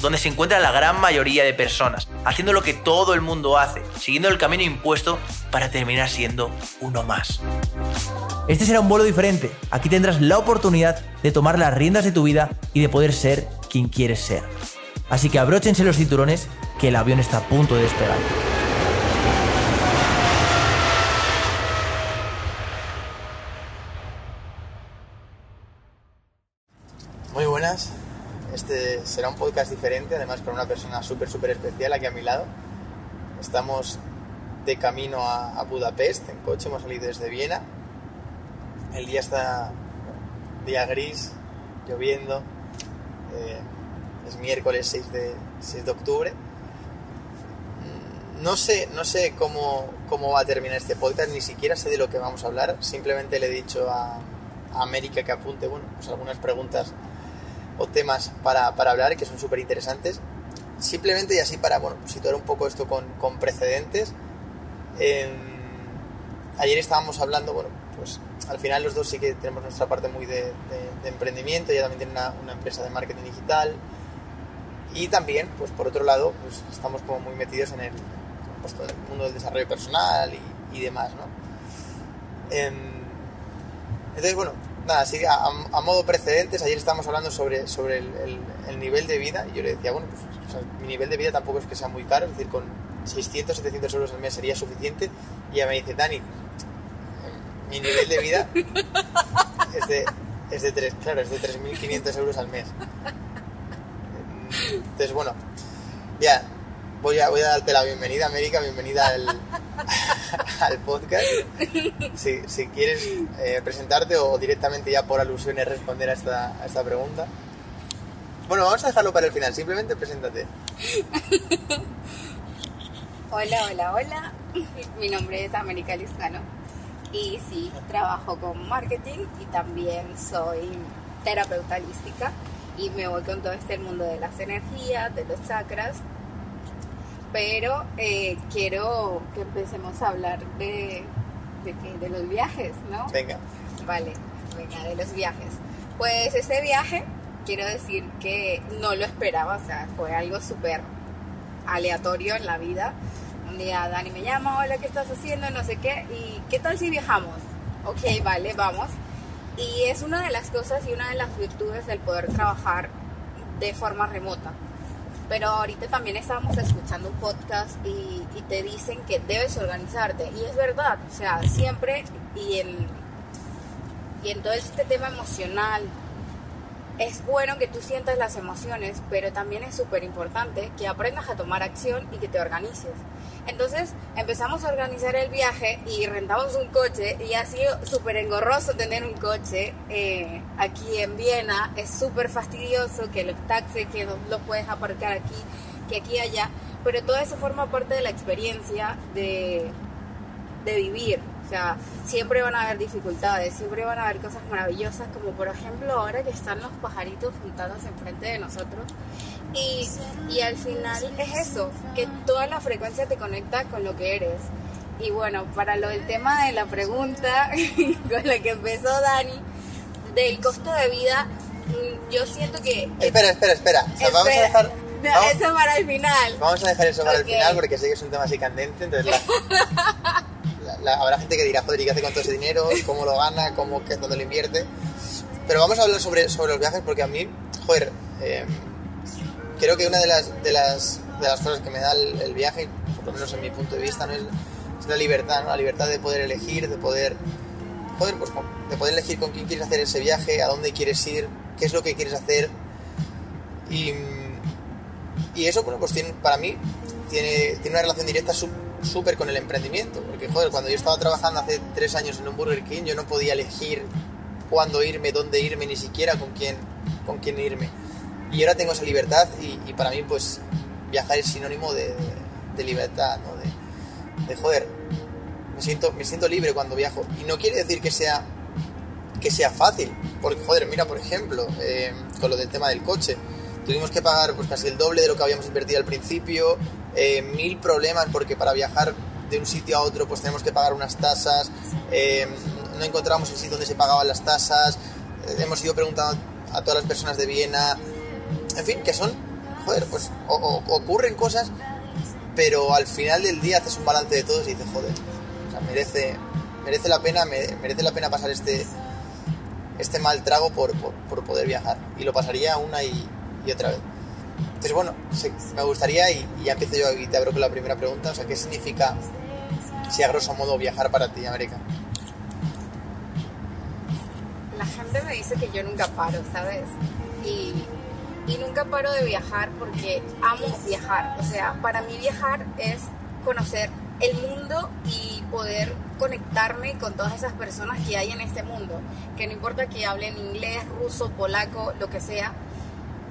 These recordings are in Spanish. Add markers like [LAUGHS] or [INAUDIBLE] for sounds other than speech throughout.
donde se encuentra la gran mayoría de personas, haciendo lo que todo el mundo hace, siguiendo el camino impuesto para terminar siendo uno más. Este será un vuelo diferente. Aquí tendrás la oportunidad de tomar las riendas de tu vida y de poder ser quien quieres ser. Así que abróchense los cinturones que el avión está a punto de despegar. Muy buenas, este será un podcast diferente, además con una persona súper, súper especial aquí a mi lado. Estamos de camino a, Budapest en coche, hemos salido desde Viena. El día está día gris, lloviendo. Eh, es miércoles 6 de, 6 de octubre. Mm, no sé, no sé cómo, cómo, va a terminar este podcast, ni siquiera sé de lo que vamos a hablar. Simplemente le he dicho a, a América que apunte bueno, pues algunas preguntas o temas para, para hablar que son súper interesantes. Simplemente y así para bueno, situar un poco esto con, con precedentes. ayer estábamos hablando, bueno, pues al final los dos sí que tenemos nuestra parte muy de, de, emprendimiento, ella también tiene una, una, empresa de marketing digital y también, pues por otro lado, pues estamos como muy metidos en el, pues, el mundo del desarrollo personal y, y demás, ¿no? entonces, bueno, nada, así a, modo precedentes, ayer estábamos hablando sobre, sobre el, nivel de vida y yo le decía, bueno, pues mi nivel de vida tampoco es que sea muy caro, es decir, con 600, 700 euros al mes sería suficiente. Y ella me dice, Dani, mi nivel de vida es de, es de 3, claro, es de 3.500 euros al mes. Entonces, bueno, ya, voy a, voy a darte la bienvenida, América, bienvenida al, al podcast. Si, quieres eh, presentarte o directamente ya por alusiones responder a esta, esta pregunta. Bueno, vamos a dejarlo para el final, simplemente preséntate. Hola, hola, hola. Mi nombre es América Lizcano y sí, trabajo con marketing y también soy terapeuta holística y me voy con todo este mundo de las energías, de los chakras pero eh, quiero que empecemos a hablar de, de, los viajes, ¿no? Venga. Vale, venga, de los viajes. Pues ese viaje, quiero decir que no lo esperaba, o sea, fue algo súper aleatorio en la vida. Un día Dani me llama, hola, ¿qué estás haciendo? No sé qué, y ¿qué tal si viajamos? Ok, vale, vamos. Y es una de las cosas y una de las virtudes del poder trabajar de forma remota pero ahorita también estábamos escuchando un podcast y, te dicen que debes organizarte. Y es verdad, o sea, siempre y en, y todo este tema emocional, es bueno que tú sientas las emociones, pero también es súper importante que aprendas a tomar acción y que te organices. Entonces empezamos a organizar el viaje y rentamos un coche y ha sido súper engorroso tener un coche eh, aquí en Viena. Es súper fastidioso que los taxis que no los puedes aparcar aquí, que aquí allá. Pero todo eso forma parte de la experiencia de, de vivir. O sea, siempre van a haber dificultades, siempre van a haber cosas maravillosas, como por ejemplo ahora que están los pajaritos juntados enfrente de nosotros. Y, y al final es eso, que toda la frecuencia te conecta con lo que eres. Y bueno, para lo del tema de la pregunta [LAUGHS] con la que empezó Dani, del costo de vida, mm, yo siento que... Espera, espera, espera. vamos a dejar... eso para el final. Vamos a dejar eso para el final porque sé que es un tema así candente, entonces [LAUGHS] habrá gente que dirá, joder, ¿y qué hace con todo ese dinero? ¿Cómo lo gana? ¿Cómo, qué, ¿Dónde lo invierte? Pero vamos a hablar sobre, sobre los viajes porque a mí, joder, eh, creo que una de las, de las, de las cosas que me da el, viaje, por lo menos en mi punto de vista, ¿no? es, la libertad, ¿no? la libertad de poder elegir, de poder, joder, pues, de poder elegir con quién quieres hacer ese viaje, a dónde quieres ir, qué es lo que quieres hacer. Y, y eso, bueno, pues tiene, para mí tiene, tiene una relación directa súper con el emprendimiento. Porque, joder, cuando yo estaba trabajando hace tres años en un Burger King, yo no podía elegir cuándo irme, dónde irme, ni siquiera con quién, con quién irme. Y ahora tengo esa libertad y, para mí, pues, viajar es sinónimo de, libertad, ¿no? De, de, joder, me siento, me siento libre cuando viajo. Y no quiere decir que sea, que sea fácil, porque joder, mira, por ejemplo, eh, con lo del tema del coche, tuvimos que pagar pues casi el doble de lo que habíamos invertido al principio, eh, mil problemas porque para viajar de un sitio a otro pues tenemos que pagar unas tasas, eh, no encontramos el sitio donde se pagaban las tasas, eh, hemos ido preguntando a todas las personas de Viena, en fin, que son, joder, pues o, ocurren cosas, pero al final del día haces un balance de todos y dices, joder, merece, merece la pena, merece la pena pasar este, este mal trago por, por, poder viajar. Y lo pasaría una y otra vez. Entonces, bueno, me gustaría, y, y, ya empiezo yo y te abro con la primera pregunta, o sea, ¿qué significa, si a grosso modo, viajar para ti, América? La gente me dice que yo nunca paro, ¿sabes? Y, y nunca paro de viajar porque amo viajar. O sea, para mí viajar es conocer el mundo y poder conectarme con todas esas personas que hay en este mundo. Que no importa que hablen inglés, ruso, polaco, lo que sea,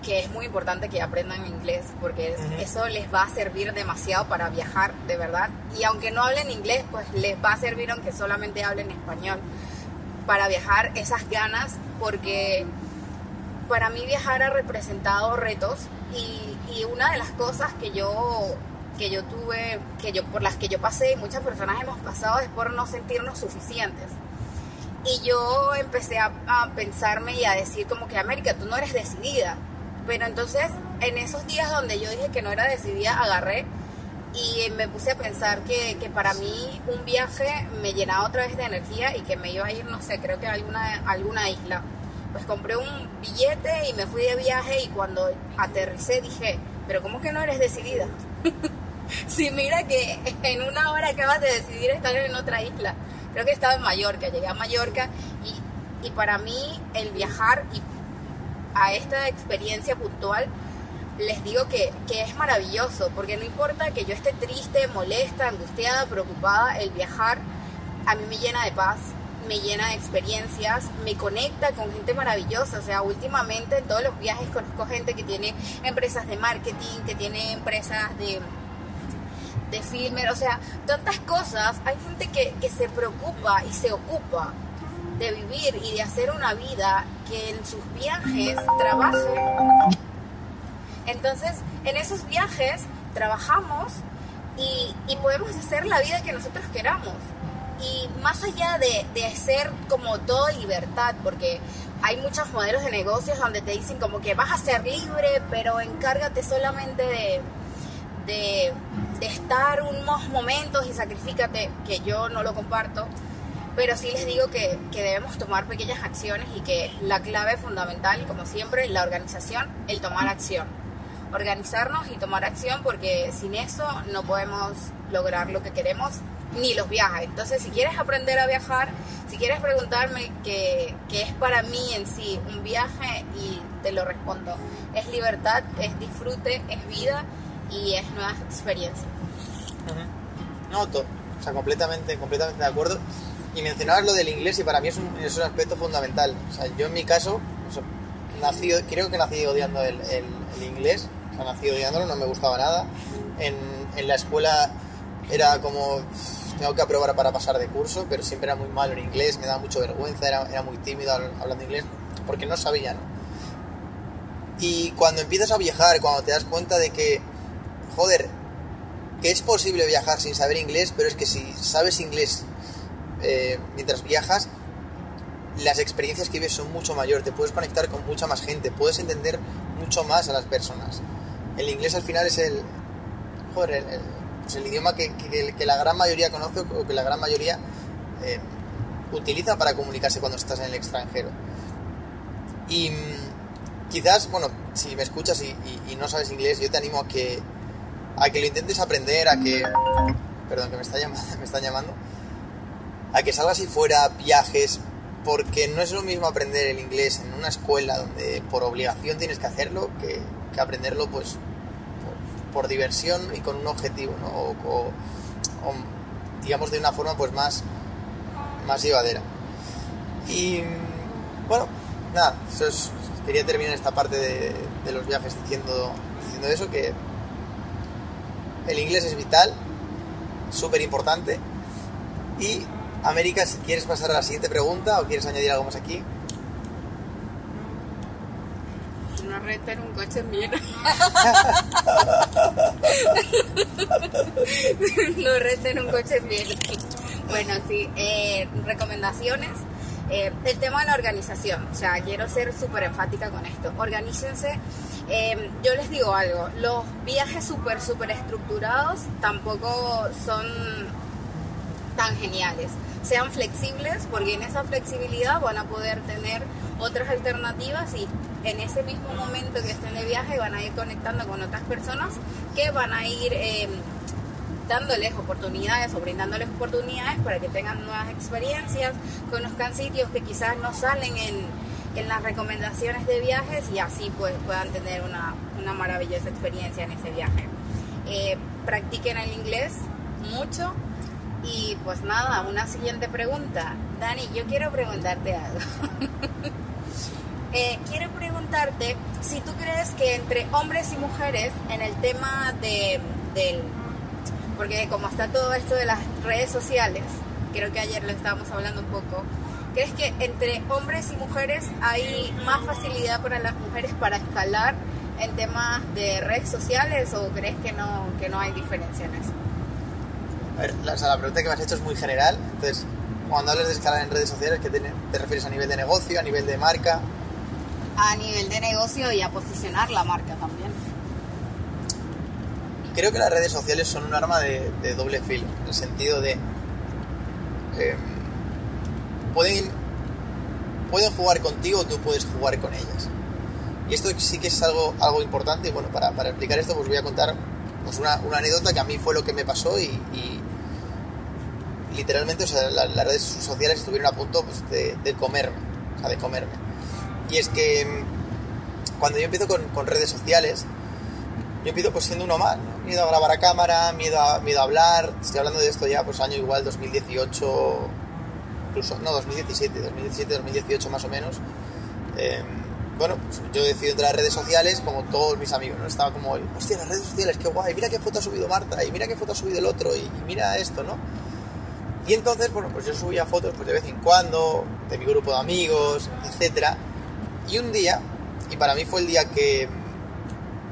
que es muy importante que aprendan inglés porque uh -huh. eso les va a servir demasiado para viajar, de verdad. Y aunque no hablen inglés, pues les va a servir aunque solamente hablen español para viajar esas ganas porque para mí viajar ha representado retos y, y una de las cosas que yo que yo tuve, que yo, por las que yo pasé y muchas personas hemos pasado es por no sentirnos suficientes. Y yo empecé a, a, pensarme y a decir como que América, tú no eres decidida. Pero entonces en esos días donde yo dije que no era decidida, agarré y me puse a pensar que, que para mí un viaje me llenaba otra vez de energía y que me iba a ir, no sé, creo que a alguna, alguna isla. Pues compré un billete y me fui de viaje y cuando aterricé dije, pero ¿cómo que no eres decidida? [LAUGHS] sí, mira que en una hora acabas de decidir estar en otra isla. Creo que estaba en Mallorca, llegué a Mallorca y, y para mí el viajar y a esta experiencia puntual, les digo que, que, es maravilloso, porque no importa que yo esté triste, molesta, angustiada, preocupada, el viajar a mí me llena de paz, me llena de experiencias, me conecta con gente maravillosa. O sea, últimamente en todos los viajes conozco gente que tiene empresas de marketing, que tiene empresas de de filmer, o sea, tantas cosas. Hay gente que, que se preocupa y se ocupa de vivir y de hacer una vida que en sus viajes trabaje. Entonces, en esos viajes trabajamos y, y, podemos hacer la vida que nosotros queramos. Y más allá de, de ser como toda libertad, porque hay muchos modelos de negocios donde te dicen como que vas a ser libre, pero encárgate solamente de, de, de estar unos momentos y sacrifícate, que yo no lo comparto pero sí les digo que, que, debemos tomar pequeñas acciones y que la clave fundamental, como siempre, la organización, el tomar acción. Organizarnos y tomar acción porque sin eso no podemos lograr lo que queremos ni los viajes. Entonces, si quieres aprender a viajar, si quieres preguntarme qué, qué es para mí en sí un viaje y te lo respondo, es libertad, es disfrute, es vida y es nuevas experiencias. Uh -huh. No, o sea, completamente, completamente de acuerdo. Y mencionabas lo del inglés y para mí es un, es un aspecto fundamental. O sea, yo en mi caso, o sea, nací, creo que nací odiando el, el, el, inglés, o sea, nací odiándolo, no me gustaba nada. En, en la escuela era como, tengo que aprobar para pasar de curso, pero siempre era muy malo en inglés, me daba mucha vergüenza, era, era muy tímido hablando inglés, porque no sabía, ¿no? Y cuando empiezas a viajar, cuando te das cuenta de que, joder, que es posible viajar sin saber inglés, pero es que si sabes inglés eh, mientras viajas, las experiencias que vives son mucho mayor, te puedes conectar con mucha más gente, puedes entender mucho más a las personas. El inglés al final es el, joder, el, el, pues el idioma que, que, que, la gran mayoría conoce o que la gran mayoría eh, utiliza para comunicarse cuando estás en el extranjero. Y mm, quizás, bueno, si me escuchas y, y, y, no sabes inglés, yo te animo a que, a que lo intentes aprender, a que... Perdón, que me, está llamando, [LAUGHS] me están llamando a que salgas y fuera, viajes, porque no es lo mismo aprender el inglés en una escuela donde por obligación tienes que hacerlo que, que aprenderlo pues por, diversión y con un objetivo, ¿no? O, digamos de una forma pues más, más llevadera. Y bueno, nada, eso es, quería terminar esta parte de, de los viajes diciendo, diciendo eso, que el inglés es vital, súper importante. Y América, si quieres pasar a la siguiente pregunta o quieres añadir algo más aquí. No renten un coche mío. [LAUGHS] no renten un coche mío. Bueno, sí, eh, recomendaciones. Eh, el tema de la organización, o sea, quiero ser súper enfática con esto. Organícense. Eh, yo les digo algo, los viajes súper, súper estructurados tampoco son tan geniales. Sean flexibles porque en esa flexibilidad van a poder tener otras alternativas y en ese mismo momento que estén de viaje van a ir conectando con otras personas que van a ir eh, dándoles oportunidades o brindándoles oportunidades para que tengan nuevas experiencias, conozcan sitios que quizás no salen en, en las recomendaciones de viajes y así pues puedan tener una, una maravillosa experiencia en ese viaje. Eh, practiquen el inglés mucho y pues nada, una siguiente pregunta. Dani, yo quiero preguntarte algo. [LAUGHS] Eh, quiero preguntarte si tú crees que entre hombres y mujeres en el tema de, del... Porque como está todo esto de las redes sociales, creo que ayer lo estábamos hablando un poco, ¿crees que entre hombres y mujeres hay más facilidad para las mujeres para escalar en temas de redes sociales o crees que no, que no hay diferencia en eso? A ver, la, o sea, la pregunta que me has hecho es muy general. Entonces, cuando hablas de escalar en redes sociales, ¿qué te, te refieres a nivel de negocio, a nivel de marca? A nivel de negocio y a posicionar la marca también. Creo que las redes sociales son un arma de, de doble filo, en el sentido de... eh, pueden, pueden jugar contigo o tú puedes jugar con ellas. Y esto sí que es algo, algo importante y bueno, para, para explicar esto pues voy a contar pues una, una anécdota que a mí fue lo que me pasó y, y literalmente o sea, la- las redes sociales estuvieron a punto pues, de, comerme, de comerme. Y es que mm, cuando yo empiezo con, redes sociales, yo empiezo pues siendo uno más, miedo a grabar a cámara, miedo a, miedo a hablar, estoy hablando de esto ya pues año igual 2018, incluso, no, 2017, 2017, 2018 más o menos. Eh, bueno, pues yo decido entrar a redes sociales como todos mis amigos, ¿no? Estaba como, hostia, las redes sociales, qué guay, mira qué foto ha subido Marta, y mira qué foto ha subido el otro, y, y mira esto, ¿no? Y entonces, bueno, pues yo subía fotos pues de vez en cuando, de mi grupo de amigos, etcétera. Y un día, y para mí fue el día que,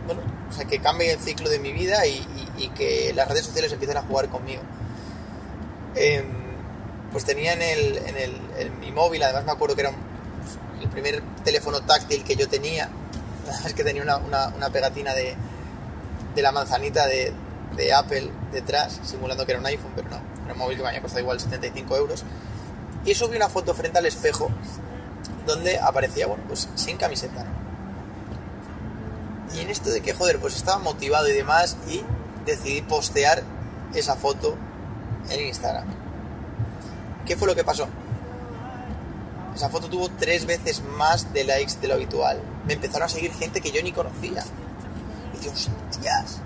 bueno, o sea, que cambie el ciclo de mi vida y, y- y que las redes sociales empiecen a jugar conmigo. Em, pues tenía en, el, en, el, mi móvil, además me acuerdo que era pues, el primer teléfono táctil que yo tenía, [LAUGHS] es que tenía una, una- una pegatina de, de la manzanita de, de Apple detrás, simulando que era un iPhone, pero no, era un móvil que me había costado igual 75 euros. Y subí una foto frente al espejo donde aparecía, bueno, pues sin camiseta. Y en esto de que, joder, pues estaba motivado y demás y decidí postear esa foto en Instagram. ¿Qué fue lo que pasó? Esa foto tuvo tres veces más de likes de lo habitual. Me empezaron a seguir gente que yo ni conocía. Y dije, hostias.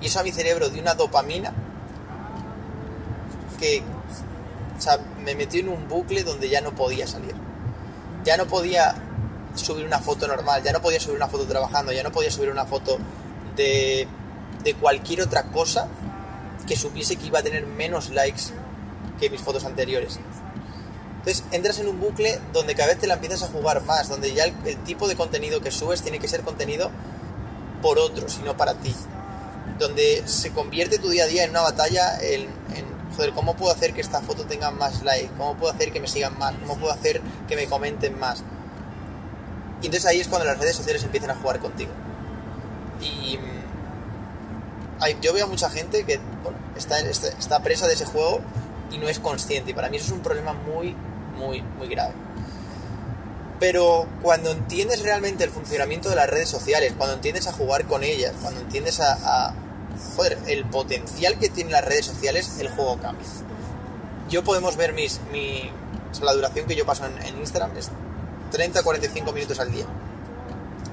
Y eso a mi cerebro dio una dopamina que me metió en un bucle donde ya no podía salir. Ya no podía subir una foto normal, ya no podía subir una foto trabajando, ya no podía subir una foto de, de cualquier otra cosa que supiese que iba a tener menos likes que mis fotos anteriores. Entonces entras en un bucle donde cada vez te la empiezas a jugar más, donde ya el, tipo de contenido que subes tiene que ser contenido por otros y no para ti. Donde se convierte tu día a día en una batalla en, joder, ¿cómo puedo hacer que esta foto tenga más like? ¿Cómo puedo hacer que me sigan más? ¿Cómo puedo hacer que me comenten más? Y entonces ahí es cuando las redes sociales empiezan a jugar contigo. Y mm, hay- yo veo a mucha gente que bueno, está, presa de ese juego y no es consciente. Y para mí eso es un problema muy, muy, muy grave. Pero cuando entiendes realmente el funcionamiento de las redes sociales, cuando entiendes a jugar con ellas, cuando entiendes a, el potencial que tienen las redes sociales, el juego cambia. Yo podemos ver mis, la duración que yo paso en, en Instagram es 30-45 minutos al día.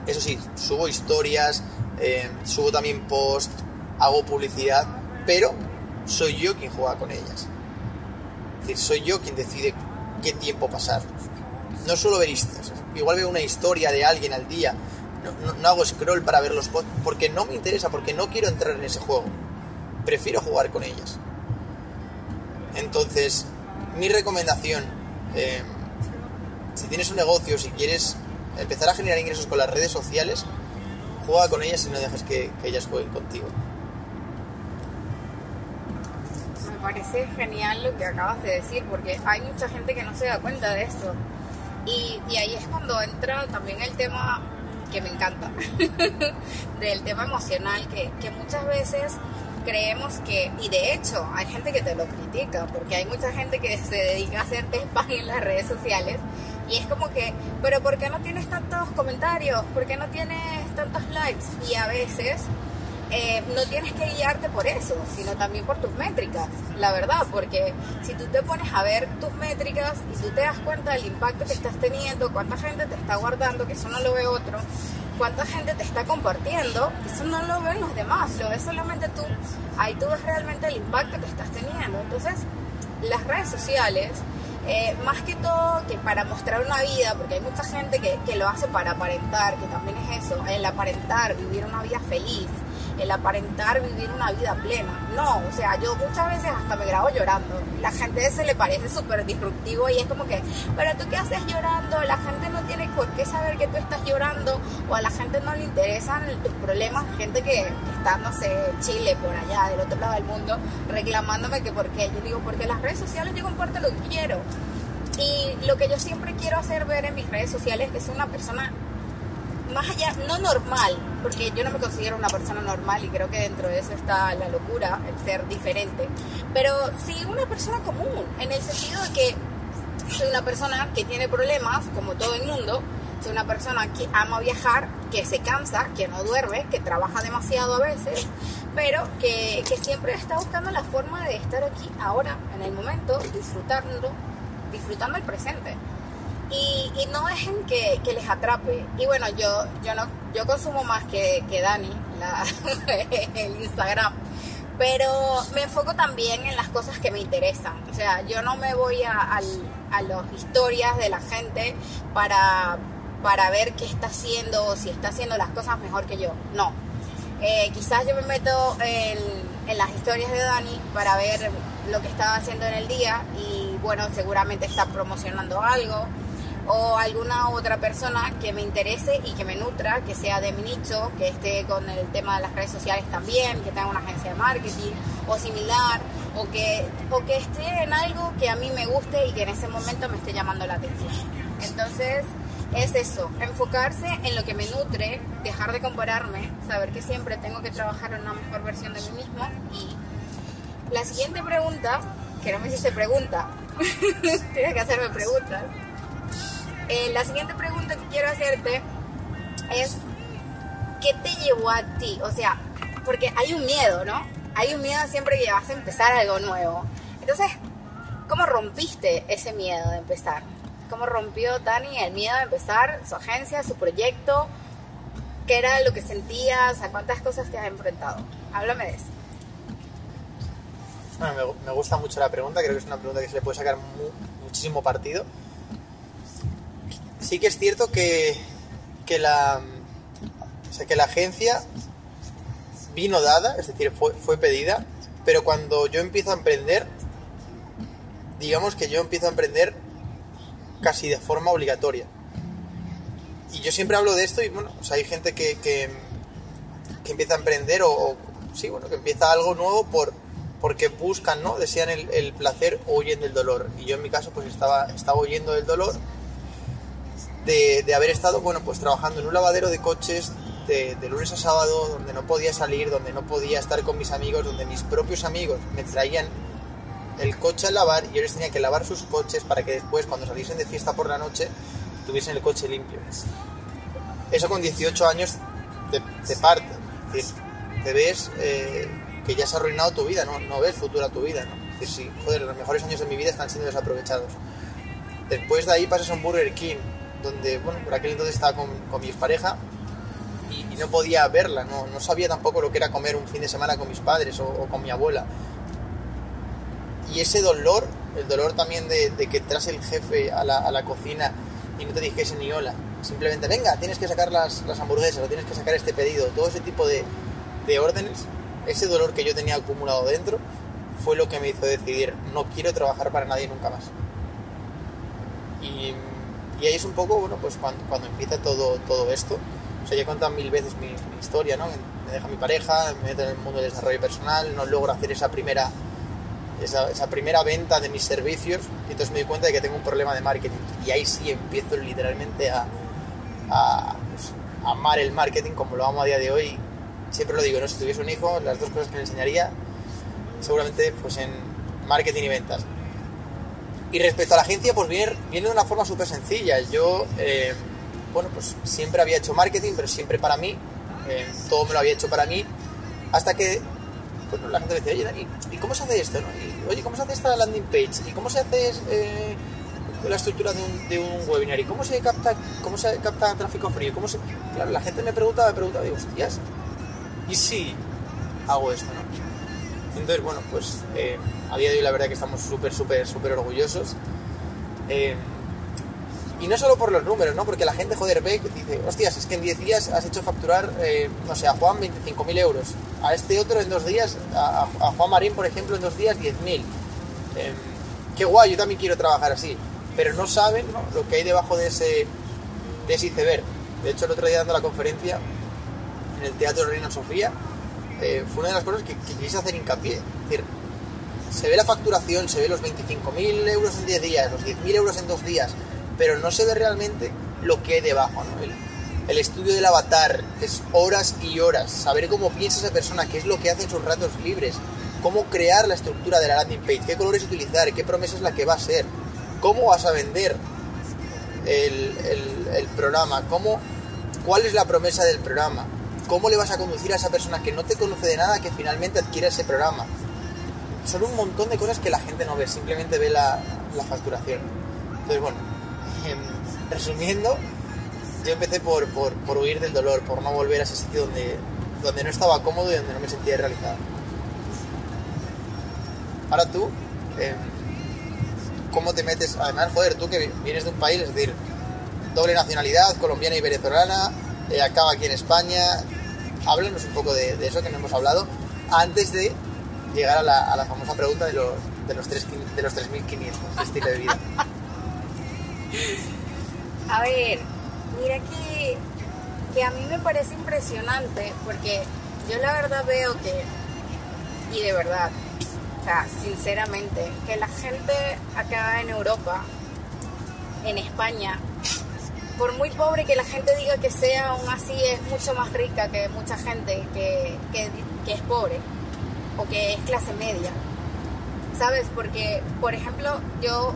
Eso sí, subo historias, eh, subo también post, hago publicidad, pero soy yo quien juega con ellas. Es decir, soy yo quien decide qué tiempo pasar. No suelo ver historias. Igual veo una historia de alguien al día. No, hago scroll para ver los posts porque no me interesa, porque no quiero entrar en ese juego. prefiero jugar con ellas. Entonces, mi recomendación, eh, si tienes un negocio, si quieres empezar a generar ingresos con las redes sociales, juega con ellas y no dejes que, que ellas jueguen contigo. Me parece genial lo que acabas de decir, porque hay mucha gente que no se da cuenta de esto. Y, y ahí es cuando entra también el tema que me encanta, [LAUGHS] del tema emocional, que, que muchas veces creemos que, y de hecho hay gente que te lo critica, porque hay mucha gente que se dedica a hacerte spam en las redes sociales, y es como que, pero ¿por qué no tienes tantos comentarios? ¿Por qué no tienes tantos likes? Y a veces eh, no tienes que guiarte por eso, sino también por tus métricas, la verdad, porque si tú te pones a ver tus métricas y tú te das cuenta del impacto que estás teniendo, cuánta gente te está guardando, que eso no lo ve otro, cuánta gente te está compartiendo, eso no lo ven los demás, lo ves solamente tú, ahí tú ves realmente el impacto que estás teniendo. Entonces, las redes sociales, eh, más que todo que para mostrar una vida, porque hay mucha gente que, que lo hace para aparentar, que también es eso, el aparentar, vivir una vida feliz el aparentar vivir una vida plena. No, o sea, yo muchas veces hasta me grabo llorando. La gente se le parece súper disruptivo y es como que, pero tú qué haces llorando, la gente no tiene por qué saber que tú estás llorando o a la gente no le interesan tus problemas, gente que, está, no sé, Chile, por allá, del otro lado del mundo, reclamándome que por qué. Yo digo, porque las redes sociales yo comparto lo que quiero. Y lo que yo siempre quiero hacer ver en mis redes sociales es que soy una persona no normal, porque yo no me considero una persona normal y creo que dentro de eso está la locura, el ser diferente, pero sí una persona común, en el sentido de que soy una persona que tiene problemas, como todo el mundo, soy una persona que ama viajar, que se cansa, que no duerme, que trabaja demasiado a veces, pero que, siempre está buscando la forma de estar aquí, ahora, en el momento, disfrutando, disfrutando el presente y, y no dejen que, que, les atrape. Y bueno, yo, yo, no, yo consumo más que, que Dani, [LAUGHS] el Instagram, pero me enfoco también en las cosas que me interesan. O sea, yo no me voy a, a, a las historias de la gente para, para ver qué está haciendo o si está haciendo las cosas mejor que yo. No. Eh, quizás yo me meto en, en las historias de Dani para ver lo que estaba haciendo en el día y bueno, seguramente está promocionando algo o alguna otra persona que me interese y que me nutra, que sea de mi nicho, que esté con el tema de las redes sociales también, que tenga una agencia de marketing o similar, o que, o que esté en algo que a mí me guste y que en ese momento me esté llamando la atención. Entonces, es eso, enfocarse en lo que me nutre, dejar de compararme, saber que siempre tengo que trabajar en una mejor versión de mí mismo. Y la siguiente pregunta, que no me hiciste pregunta, [LAUGHS] tienes que hacerme preguntas eh, la siguiente pregunta que quiero hacerte es, ¿qué te llevó a ti? O sea, porque hay un miedo, ¿no? Hay un miedo siempre que vas a empezar algo nuevo. Entonces, ¿cómo rompiste ese miedo de empezar? ¿Cómo rompió Dani el miedo de empezar su agencia, su proyecto? ¿Qué era lo que sentías? ¿A cuántas cosas te has enfrentado? Háblame de eso. Bueno, me, gusta mucho la pregunta, creo que es una pregunta que se le puede sacar mu muchísimo partido sí que es cierto que, que, la, o sea, que la agencia vino dada, es decir, fue, fue pedida, pero cuando yo empiezo a emprender, digamos que yo empiezo a emprender casi de forma obligatoria. Y yo siempre hablo de esto y bueno, hay gente que, que, que empieza a emprender o, o, sí, bueno, que empieza algo nuevo por, porque buscan, ¿no? Desean el, el, placer o huyen del dolor. Y yo en mi caso pues estaba, estaba huyendo del dolor de, haber estado, bueno, pues trabajando en un lavadero de coches de, lunes a sábado, donde no podía salir, donde no podía estar con mis amigos, donde mis propios amigos me traían el coche a lavar y yo les tenía que lavar sus coches para que después, cuando saliesen de fiesta por la noche, tuviesen el coche limpio. Eso con 18 años de parte. Te ves eh, que ya se ha arruinado tu vida, no, no ves futuro a tu vida. ¿no? Es los mejores años de mi vida están siendo desaprovechados. Después de ahí pasas a un Burger King, donde, bueno, por aquel entonces estaba con, con mi pareja y, no podía verla, no, no, sabía tampoco lo que era comer un fin de semana con mis padres o, o con mi abuela. Y ese dolor, el dolor también de, de que tras el jefe a la, a la, cocina y no te dijese ni hola, simplemente venga, tienes que sacar las, las hamburguesas o tienes que sacar este pedido, todo ese tipo de, de órdenes, ese dolor que yo tenía acumulado dentro fue lo que me hizo decidir, no quiero trabajar para nadie nunca más. Y, y ahí es un poco, bueno, pues cuando, cuando empieza todo, todo esto. O sea, ya he contado mil veces mi, mi historia, ¿no? Me deja mi pareja, me meto en el mundo del desarrollo personal, no logro hacer esa primera, esa, esa primera venta de mis servicios y entonces me doy cuenta de que tengo un problema de marketing. Y ahí sí empiezo literalmente a, a, pues, amar el marketing como lo amo a día de hoy. Siempre lo digo, ¿no? Si tuviese un hijo, las dos cosas que le enseñaría seguramente pues en marketing y ventas. Y respecto a la agencia, pues viene, viene de una forma súper sencilla. Yo, eh, bueno, pues siempre había hecho marketing, pero siempre para mí. Eh, todo me lo había hecho para mí. Hasta que pues, la gente me decía, oye, Dani, ¿y cómo se hace esto? no? Y, oye, ¿cómo se hace esta landing page? ¿Y cómo se hace eh, la estructura de un, de un, webinar? ¿Y cómo se capta, cómo se capta tráfico frío? ¿Cómo se... Claro, la gente me pregunta, me pregunta, digo, hostias, ¿y si hago esto? No? Entonces, bueno, pues eh, a día de hoy la verdad que estamos súper, súper, súper orgullosos. Eh, y no solo por los números, ¿no? Porque la gente, joder, ve dice, hostias, es que en 10 días has hecho facturar, eh, no sé, a Juan 25.000 euros. A este otro en dos días, a, a Juan Marín, por ejemplo, en dos días 10.000. qué guay, yo también quiero trabajar así. Pero no saben lo que hay debajo de ese, de ese iceberg. De hecho, el otro día dando la conferencia en el Teatro Reina Sofía, eh, fue una de las cosas que, quise hacer hincapié. Decir, se ve la facturación, se ve los 25.000 euros en 10 días, los 10.000 euros en 2 días, pero no se ve realmente lo que hay debajo. ¿no? El, el, estudio del avatar es horas y horas, saber cómo piensa esa persona, qué es lo que hace en sus ratos libres, cómo crear la estructura de la landing page, qué colores utilizar, qué promesa es la que va a ser, cómo vas a vender el, el, el programa, cómo, cuál es la promesa del programa, cómo le vas a conducir a esa persona que no te conoce de nada que finalmente adquiere ese programa. Son un montón de cosas que la gente no ve, simplemente ve la, facturación. Entonces, bueno, [LAUGHS] eh, resumiendo, yo empecé por, por, por, huir del dolor, por no volver a ese sitio donde, donde no estaba cómodo y donde no me sentía realizado. Ahora tú, eh, ¿cómo te metes? Además, joder, tú que vienes de un país, es decir, doble nacionalidad, colombiana y venezolana, eh, acaba aquí en España, háblanos un poco de, eso que no hemos hablado antes de llegar a la, famosa pregunta de los, de los, 3, de los 3.500 de estilo de vida. [LAUGHS] A ver, mira que, que a mí me parece impresionante porque yo la verdad veo que, y de verdad, o sea, sinceramente, que la gente acá en Europa, en España, por muy pobre que la gente diga que sea, aún así es mucho más rica que mucha gente que, que, que, es pobre o que es clase media. ¿Sabes? Porque, por ejemplo, yo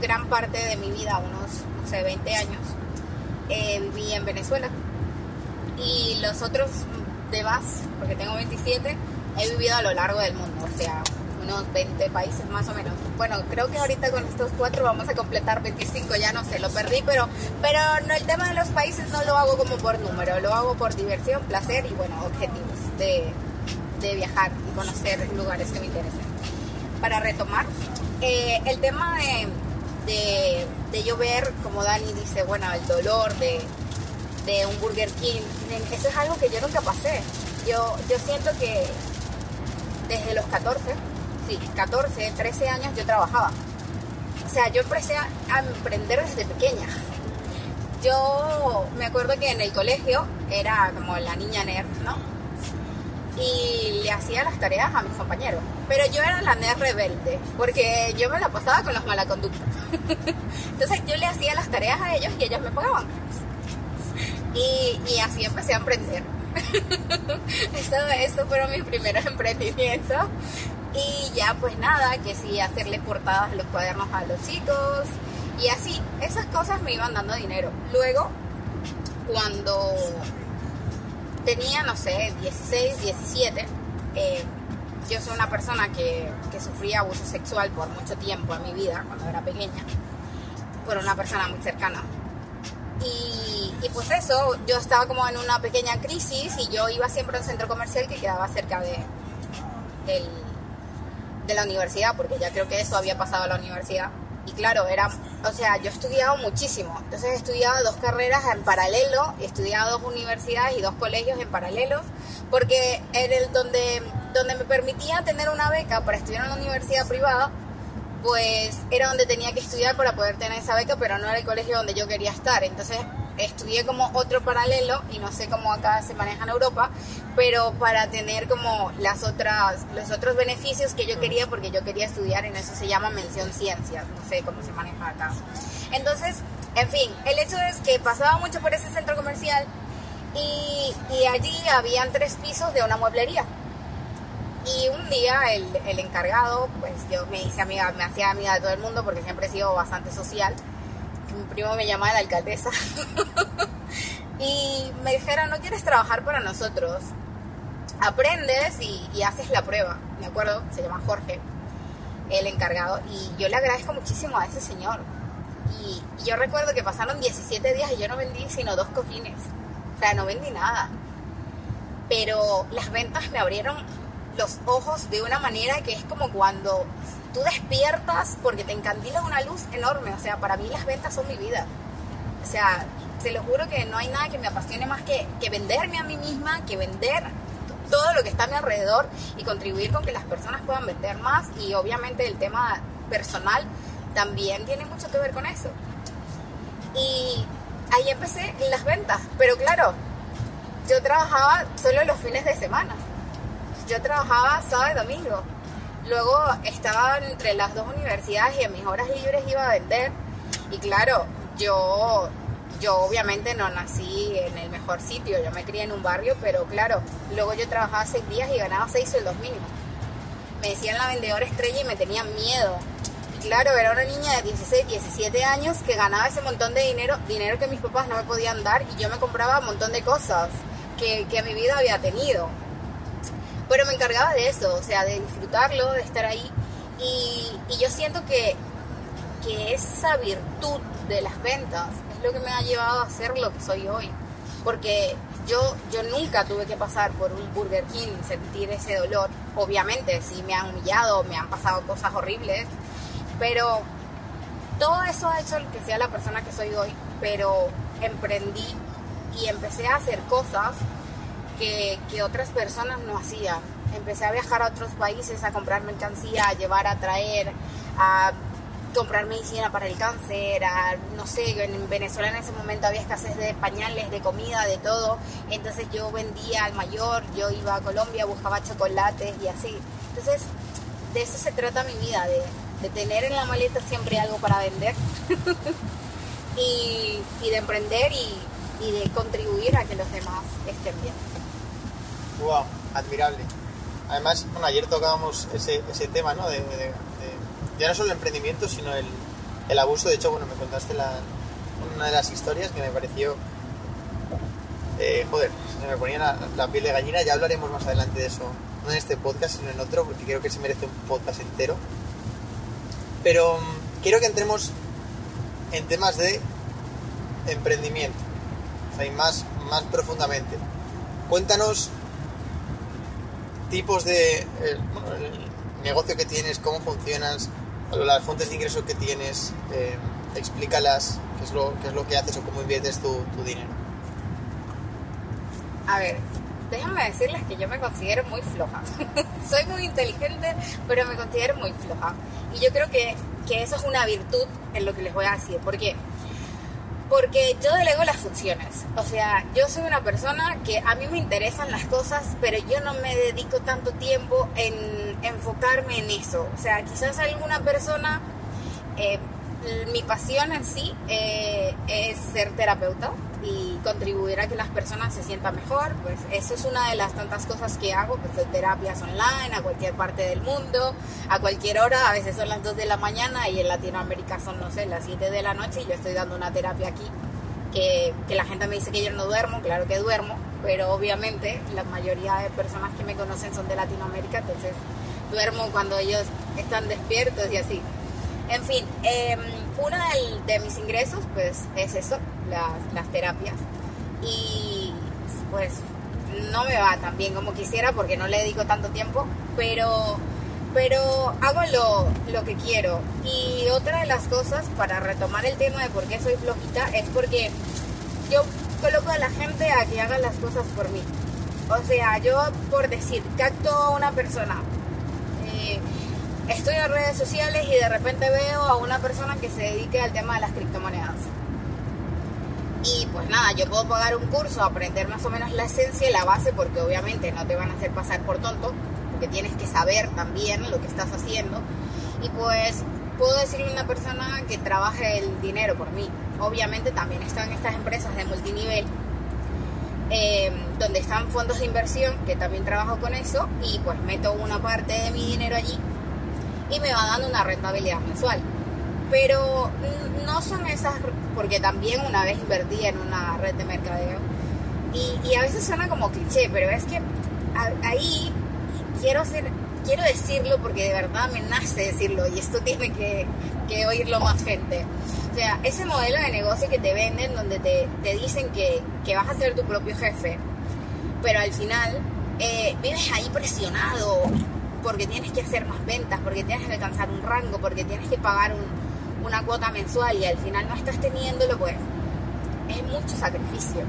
gran parte de mi vida, unos, no sé, 20 años, eh, viví en Venezuela. Y los otros demás, porque tengo 27, he vivido a lo largo del mundo, o sea, unos 20 países más o menos. Bueno, creo que ahorita con estos cuatro vamos a completar 25, ya no sé, lo perdí, pero, pero no, el tema de los países no lo hago como por número, lo hago por diversión, placer y bueno, objetivos de, de viajar y conocer lugares que me interesen. Para retomar, eh, el tema de, de, de, yo como Dani dice, bueno, el dolor de, de un Burger King, eso es algo que yo nunca pasé. Yo, yo siento que desde los 14, sí, 14, 13 años yo trabajaba. O sea, yo empecé a, emprender desde pequeña. Yo me acuerdo que en el colegio era como la niña nerd, ¿no? Y le hacía las tareas a mis compañeros. Pero yo era la nerd rebelde, porque yo me la pasaba con los malaconductos. [LAUGHS] Entonces yo le hacía las tareas a ellos y ellos me pagaban. Y, y así empecé a emprender. [LAUGHS] eso fueron mis primeros [LAUGHS] emprendimientos. Y ya pues nada, que sí, hacerle portadas de los cuadernos a los chicos. Y así, esas cosas me iban dando dinero. Luego, cuando tenía, no sé, 16, 17, eh, yo soy una persona que, que, sufría abuso sexual por mucho tiempo en mi vida, cuando era pequeña, por una persona muy cercana. Y, y, pues eso, yo estaba como en una pequeña crisis y yo iba siempre a un centro comercial que quedaba cerca de, del, de la universidad, porque ya creo que eso había pasado a la universidad. y claro, era, o sea, yo he estudiado muchísimo. Entonces he estudiado dos carreras en paralelo, he estudiado dos universidades y dos colegios en paralelo, porque era el donde, donde me permitía tener una beca para estudiar en una universidad privada, pues era donde tenía que estudiar para poder tener esa beca, pero no era el colegio donde yo quería estar. Entonces estudié como otro paralelo y no sé cómo acá se maneja en Europa, pero para tener como las otras, los otros beneficios que yo quería porque yo quería estudiar en eso se llama mención ciencias, no sé cómo se maneja acá. Entonces, en fin, el hecho es que pasaba mucho por ese centro comercial y, y allí habían tres pisos de una mueblería. Y un día el, el encargado, pues yo me hice amiga, me hacía amiga de todo el mundo porque siempre he sido bastante social mi primo me llamaba la alcaldesa [LAUGHS] y me dijeron, no quieres trabajar para nosotros, aprendes y, haces la prueba, ¿de acuerdo? Se llama Jorge, el encargado, y yo le agradezco muchísimo a ese señor. Y, y yo recuerdo que pasaron 17 días y yo no vendí sino dos cojines, o sea, no vendí nada. Pero las ventas me abrieron los ojos de una manera que es como cuando tú despiertas porque te encandila una luz enorme. O sea, para mí las ventas son mi vida. O sea, se lo juro que no hay nada que me apasione más que, que venderme a mí misma, que vender todo lo que está a mi alrededor y contribuir con que las personas puedan vender más. Y obviamente el tema personal también tiene mucho que ver con eso. Y ahí empecé en las ventas. Pero claro, yo trabajaba solo los fines de semana. Yo trabajaba sábado y domingo. Luego estaba entre las dos universidades y en mis horas libres iba a vender. Y claro, yo, yo obviamente no nací en el mejor sitio, yo me crié en un barrio, pero claro, luego yo trabajaba seis días y ganaba seis sueldos mínimos. Me decían la vendedora estrella y me tenían miedo. Y claro, era una niña de 16, 17 años que ganaba ese montón de dinero, dinero que mis papás no me podían dar y yo me compraba un montón de cosas que, que mi vida había tenido. Pero me encargaba de eso, o sea, de disfrutarlo, de estar ahí. Y, y yo siento que, que esa virtud de las ventas es lo que me ha llevado a ser lo que soy hoy. Porque yo, yo nunca tuve que pasar por un Burger King, sentir ese dolor. Obviamente, sí me han humillado, me han pasado cosas horribles, pero todo eso ha hecho que sea la persona que soy hoy. Pero emprendí y empecé a hacer cosas que, otras personas no hacían. Empecé a viajar a otros países, a comprar mercancía, a llevar, a traer, a comprar medicina para el cáncer, a, no sé, en Venezuela en ese momento había escasez de pañales, de comida, de todo. Entonces yo vendía al mayor, yo iba a Colombia, buscaba chocolates y así. Entonces, de eso se trata mi vida, de, tener en la maleta siempre algo para vender [LAUGHS] y, de emprender y de contribuir a que los demás estén bien. Wow, admirable. Además, ayer tocábamos ese, ese tema, ¿no? Ya no solo el emprendimiento, sino el, abuso. De hecho, bueno, me contaste la, una de las historias que me pareció... Eh, joder, se me ponía la, la, piel de gallina. Ya hablaremos más adelante de eso, no en este podcast, sino en otro, porque creo que se merece un podcast entero. Pero um, quiero que entremos en temas de emprendimiento, o sea, y más, más profundamente. Cuéntanos tipos de eh, negocio que tienes, cómo funcionas, las fuentes de ingresos que tienes, eh, explícalas, qué es, lo, qué es lo que haces o cómo inviertes tu, tu dinero. A ver, déjenme decirles que yo me considero muy floja. [LAUGHS] Soy muy inteligente, pero me considero muy floja. Y yo creo que, que eso es una virtud en lo que les voy a decir, porque porque yo delego las funciones. O sea, yo soy una persona que a mí me interesan las cosas, pero yo no me dedico tanto tiempo en enfocarme en eso. O sea, quizás alguna persona, eh, mi pasión en sí eh, es ser terapeuta y contribuir a que las personas se sientan mejor. Pues eso es una de las tantas cosas que hago, que soy terapias online a cualquier parte del mundo, a cualquier hora, a veces son las 2 de la mañana y en Latinoamérica son, no sé, las 7 de la noche y yo estoy dando una terapia aquí. Que, que la gente me dice que yo no duermo, claro que duermo, pero obviamente la mayoría de personas que me conocen son de Latinoamérica, entonces duermo cuando ellos están despiertos y así. En fin, eh, uno de, mis ingresos pues es eso, las, terapias. Y pues no me va tan bien como quisiera porque no le dedico tanto tiempo, pero, pero hago lo, que quiero. Y otra de las cosas, para retomar el tema de por qué soy flojita, es porque yo coloco a la gente a que haga las cosas por mí. O sea, yo por decir, capto a una persona, estoy en redes sociales y de repente veo a una persona que se dedique al tema de las criptomonedas. Y pues nada, yo puedo pagar un curso, aprender más o menos la esencia y la base, porque obviamente no te van a hacer pasar por tonto, porque tienes que saber también lo que estás haciendo. Y pues puedo decirle a una persona que trabaje el dinero por mí. Obviamente también están estas empresas de multinivel, eh, donde están fondos de inversión, que también trabajo con eso, y pues meto una parte de mi dinero allí y me va dando una rentabilidad mensual. Pero no son esas, porque también una vez invertí en una red de mercadeo, y, y a veces suena como cliché, pero es que ahí quiero hacer quiero decirlo porque de verdad me nace decirlo y esto [LAUGHS] tiene que, que, oírlo más gente. O sea, ese modelo de negocio que te venden donde te, te dicen que, que, vas a ser tu propio jefe, pero al final eh, vives ahí presionado porque tienes que hacer más ventas, porque tienes que alcanzar un rango, porque tienes que pagar un, una cuota mensual y al final no estás teniéndolo, pues es mucho sacrificio.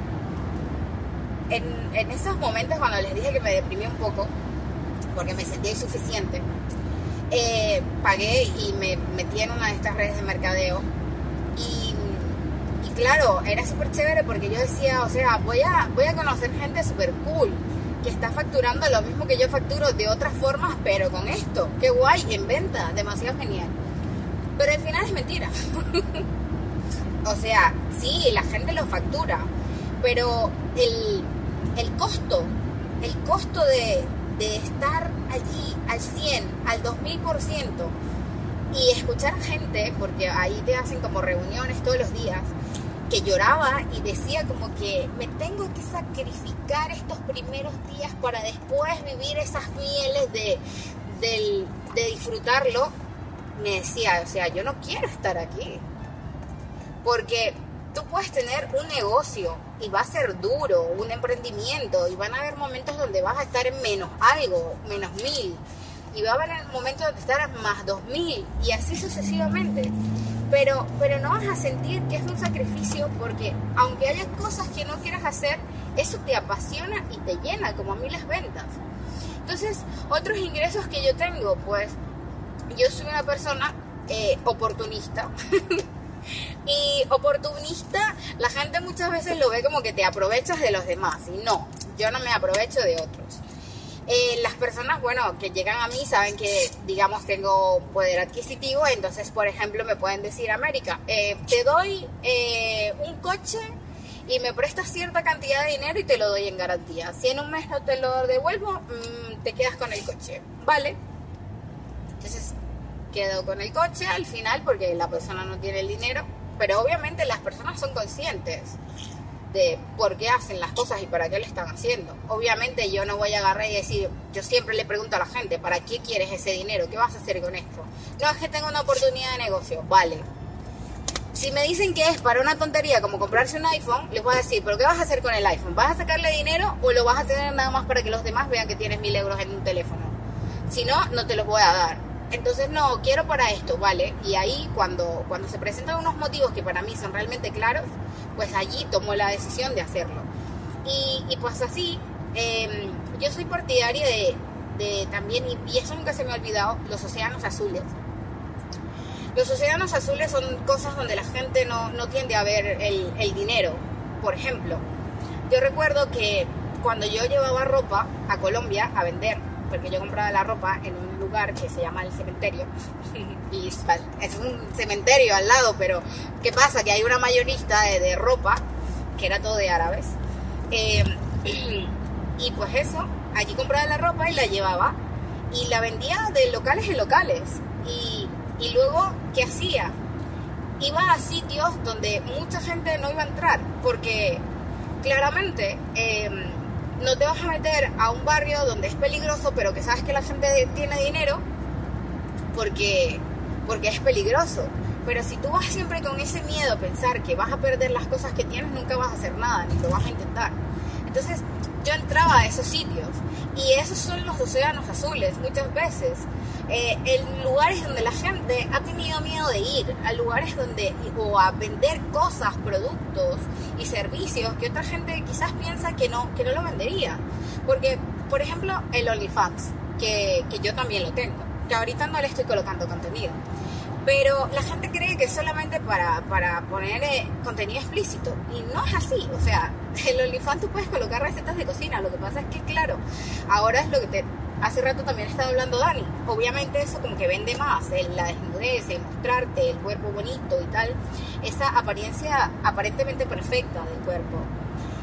En, en esos momentos cuando les dije que me deprimí un poco, porque me sentía insuficiente, eh, pagué y me metí en una de estas redes de mercadeo. Y, claro, era súper chévere porque yo decía, o sea, voy a, voy a conocer gente súper cool que está facturando lo mismo que yo facturo de otras formas, pero con esto. Qué guay, en venta, demasiado genial. Pero al final es mentira. [LAUGHS] o sea, sí, la gente lo factura, pero el, el costo, el costo de, de estar allí al 100, al 2000% y escuchar gente, porque ahí te hacen como reuniones todos los días, que lloraba y decía como que me tengo que sacrificar estos primeros días para después vivir esas mieles de, de, de disfrutarlo, me decía, o sea, yo no quiero estar aquí. Porque tú puedes tener un negocio y va a ser duro, un emprendimiento, y van a haber momentos donde vas a estar en menos algo, menos mil, y va a haber momentos donde estar en más dos mil, y así sucesivamente. Pero, pero no vas a sentir que es un sacrificio porque aunque haya cosas que no quieras hacer, eso te apasiona y te llena, como a mí las ventas. Entonces, otros ingresos que yo tengo, pues yo soy una persona eh, oportunista. [LAUGHS] Y oportunista, la gente muchas veces lo ve como que te aprovechas de los demás. Y no, yo no me aprovecho de otros. Eh, las personas, bueno, que llegan a mí saben que, digamos, tengo poder adquisitivo, entonces, por ejemplo, me pueden decir, América, eh, te doy eh, un coche y me prestas cierta cantidad de dinero y te lo doy en garantía. Si en un mes no te lo devuelvo, mmm, te quedas con el coche, ¿vale? Entonces, quedo con el coche al final porque la persona no tiene el dinero, pero obviamente las personas son conscientes de por qué hacen las cosas y para qué lo están haciendo. Obviamente yo no voy a agarrar y decir, yo siempre le pregunto a la gente, ¿para qué quieres ese dinero? ¿Qué vas a hacer con esto? No, es que tengo una oportunidad de negocio, vale. Si me dicen que es para una tontería como comprarse un iPhone, les voy a decir, ¿pero qué vas a hacer con el iPhone? ¿Vas a sacarle dinero o lo vas a tener nada más para que los demás vean que tienes mil euros en un teléfono? Si no, no te los voy a dar. Entonces, no, quiero para esto, ¿vale? Y ahí cuando, cuando se presentan unos motivos que para mí son realmente claros, pues allí tomo la decisión de hacerlo. Y, y pues así, eh, yo soy partidaria de, de también, y, y, eso nunca se me ha olvidado, los océanos azules. Los océanos azules son cosas donde la gente no, no tiende a ver el, el dinero. Por ejemplo, yo recuerdo que cuando yo llevaba ropa a Colombia a vender, porque yo compraba la ropa en un lugar que se llama el cementerio. Y es un cementerio al lado pero qué pasa que hay una mayorista de, ropa que era todo de árabes eh, y pues eso allí compraba la ropa y la llevaba y la vendía de locales en locales. Y, y luego qué hacía iba a sitios donde mucha gente no iba a entrar porque claramente eh, no te vas a meter a un barrio donde es peligroso, pero que sabes que la gente tiene dinero porque, porque es peligroso. Pero si tú vas siempre con ese miedo a pensar que vas a perder las cosas que tienes, nunca vas a hacer nada, ni lo vas a intentar. Entonces, yo entraba a esos sitios y esos son los océanos azules muchas veces. Eh, en lugares donde la gente ha tenido miedo de ir, a lugares donde, o a vender cosas, productos y servicios que otra gente quizás piensa que no, que no lo vendería. Porque, por ejemplo, el OnlyFans, que, que yo también lo tengo, que ahorita no le estoy colocando contenido. Pero la gente cree que es solamente para, para poner eh, contenido explícito. Y no es así. O sea, [LAUGHS] el OnlyFans tú puedes colocar recetas de cocina. Lo que pasa es que, claro, ahora es lo que te... Hace rato también estaba hablando Dani. Obviamente eso como que vende más. La desnudez, el mostrarte el cuerpo bonito y tal. Esa apariencia aparentemente perfecta del cuerpo.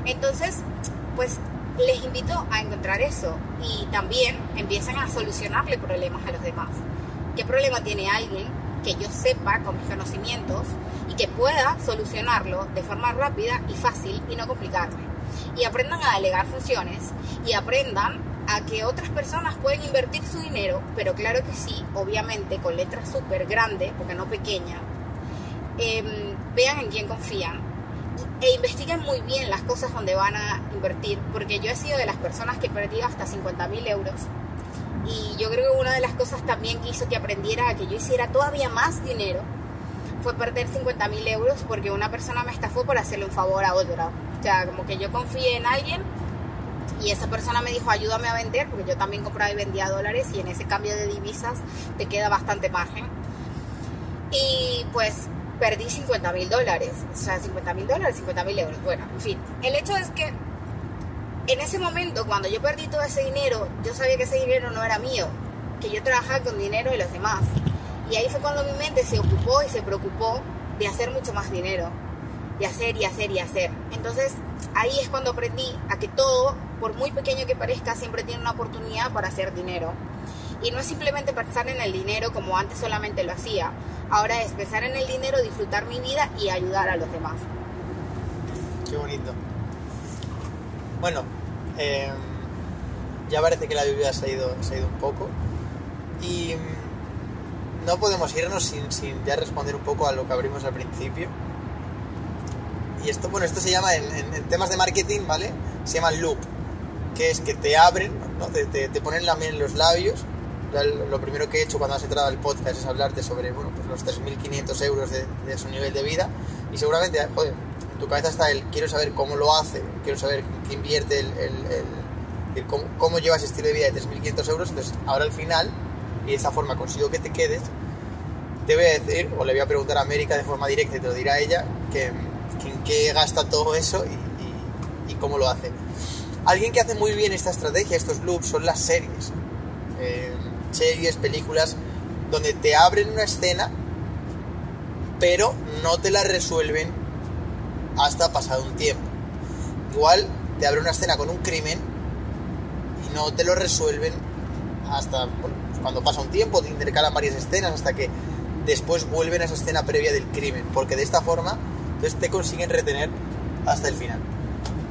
Entonces, pues les invito a encontrar eso. Y también empiezan a solucionarle problemas a los demás. ¿Qué problema tiene alguien que yo sepa con mis conocimientos y que pueda solucionarlo de forma rápida y fácil y no complicarme. Y aprendan a delegar funciones y aprendan a que otras personas pueden invertir su dinero, pero claro que sí, obviamente con letras súper grandes, porque no pequeña. Em, vean en quién confían e investiguen muy bien las cosas donde van a invertir, porque yo he sido de las personas que perdí hasta 50 mil euros y yo creo que una de las cosas también que hizo que aprendiera a que yo hiciera todavía más dinero fue perder 50 mil euros porque una persona me estafó por hacerle un favor a otra. O sea, como que yo confié en alguien y esa persona me dijo ayúdame a vender porque yo también compraba y vendía dólares y en ese cambio de divisas te queda bastante margen. Y pues perdí 50 mil dólares. O sea, 50 mil dólares, 50 mil euros. Bueno, en fin. El hecho es que en ese momento, cuando yo perdí todo ese dinero, yo sabía que ese dinero no era mío, que yo trabajaba con dinero de los demás. Y ahí fue cuando mi mente se ocupó y se preocupó de hacer mucho más dinero, de hacer y hacer y hacer. Entonces ahí es cuando aprendí a que todo, por muy pequeño que parezca, siempre tiene una oportunidad para hacer dinero. Y no es simplemente pensar en el dinero como antes solamente lo hacía. Ahora es pensar en el dinero, disfrutar mi vida y ayudar a los demás. Qué bonito. Bueno, em, ya parece que la lluvia se ha ido, se ha ido un poco y mm, no podemos irnos sin, ya responder un poco a lo que abrimos al principio. Y esto, bueno, esto se llama en, temas de marketing, ¿vale? Se llama loop, que es que te abren, ¿no? te, ponen la en los labios. Lo primero que he hecho cuando has entrado al podcast es hablarte sobre bueno, pues los 3.500 euros de, de, su nivel de vida. Y seguramente, joder, tu cabeza está el quiero saber cómo lo hace, quiero saber qué invierte, el, el, cómo, cómo, lleva ese estilo de vida de 3.500 euros. Entonces, ahora al final, y de esta forma consigo que te quedes, te voy a decir, o le voy a preguntar a América de forma directa y te lo dirá ella, que, en qué gasta todo eso y, y, cómo lo hace. Alguien que hace muy bien esta estrategia, estos loops, son las series. Eh, series, películas, donde te abren una escena, pero no te la resuelven hasta pasado un tiempo. Igual te abre una escena con un crimen y no te lo resuelven hasta cuando pasa un tiempo, te intercalan varias escenas hasta que después vuelven a esa escena previa del crimen, porque de esta forma entonces te consiguen retener hasta el final.